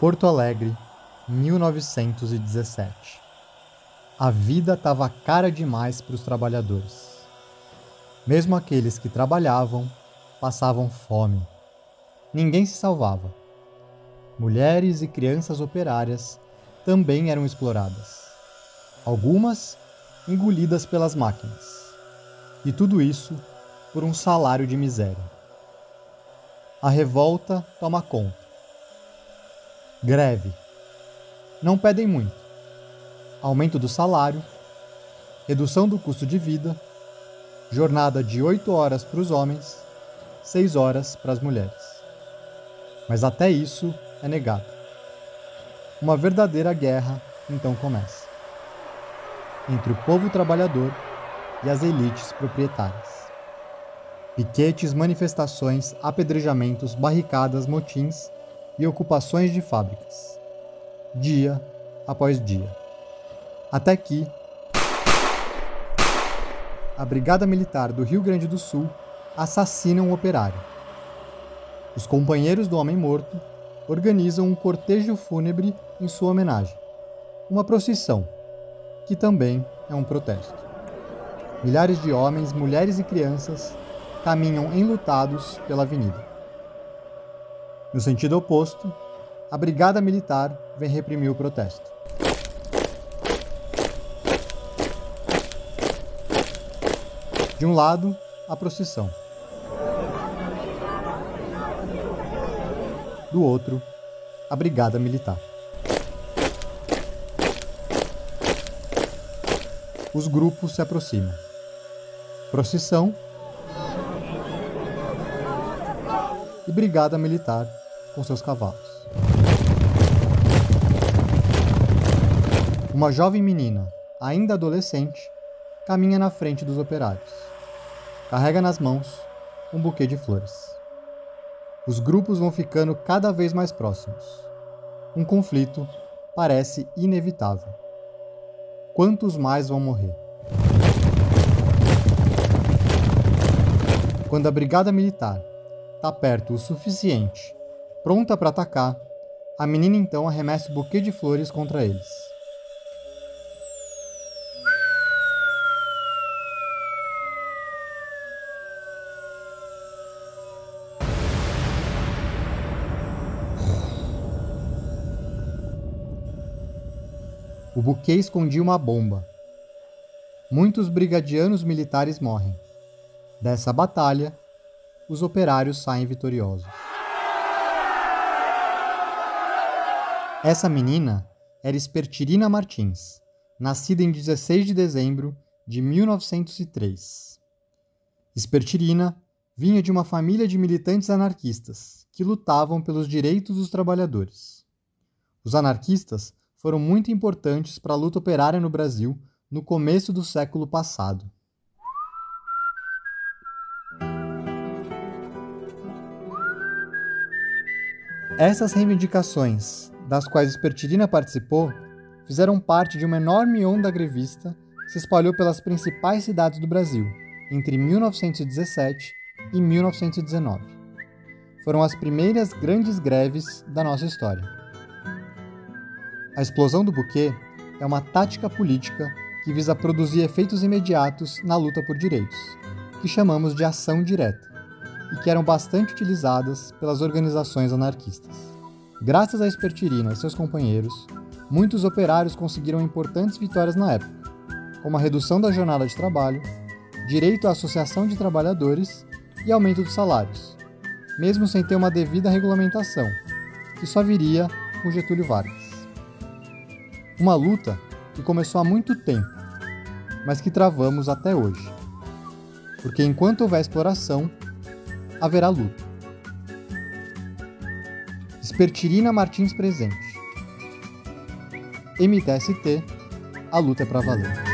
Porto Alegre, 1917. A vida estava cara demais para os trabalhadores. Mesmo aqueles que trabalhavam passavam fome. Ninguém se salvava. Mulheres e crianças operárias também eram exploradas. Algumas engolidas pelas máquinas. E tudo isso por um salário de miséria. A revolta toma conta. Greve. Não pedem muito. Aumento do salário, redução do custo de vida, jornada de 8 horas para os homens, 6 horas para as mulheres. Mas até isso é negado. Uma verdadeira guerra então começa entre o povo trabalhador e as elites proprietárias. Piquetes, manifestações, apedrejamentos, barricadas, motins e ocupações de fábricas. Dia após dia. Até que a Brigada Militar do Rio Grande do Sul assassina um operário. Os companheiros do homem morto organizam um cortejo fúnebre em sua homenagem. Uma procissão, que também é um protesto. Milhares de homens, mulheres e crianças caminham enlutados pela avenida. No sentido oposto, a Brigada Militar vem reprimir o protesto. De um lado, a procissão. Do outro, a Brigada Militar. Os grupos se aproximam. Procissão e Brigada Militar com seus cavalos. Uma jovem menina, ainda adolescente, caminha na frente dos operários. Carrega nas mãos um buquê de flores. Os grupos vão ficando cada vez mais próximos. Um conflito parece inevitável. Quantos mais vão morrer? Quando a brigada militar está perto o suficiente, pronta para atacar, a menina então arremessa o buquê de flores contra eles. O buquê escondia uma bomba. Muitos brigadianos militares morrem. Dessa batalha, os operários saem vitoriosos. Essa menina era Espertirina Martins, nascida em 16 de dezembro de 1903. Espertirina vinha de uma família de militantes anarquistas que lutavam pelos direitos dos trabalhadores. Os anarquistas foram muito importantes para a luta operária no Brasil no começo do século passado. Essas reivindicações, das quais Espertirina participou, fizeram parte de uma enorme onda grevista que se espalhou pelas principais cidades do Brasil entre 1917 e 1919. Foram as primeiras grandes greves da nossa história. A explosão do buquê é uma tática política que visa produzir efeitos imediatos na luta por direitos, que chamamos de ação direta e que eram bastante utilizadas pelas organizações anarquistas. Graças a Espertirina e seus companheiros, muitos operários conseguiram importantes vitórias na época, como a redução da jornada de trabalho, direito à associação de trabalhadores e aumento dos salários, mesmo sem ter uma devida regulamentação, que só viria com Getúlio Vargas. Uma luta que começou há muito tempo, mas que travamos até hoje. Porque enquanto houver exploração, haverá luta. Espertirina Martins presente. MTST, a luta é pra valer.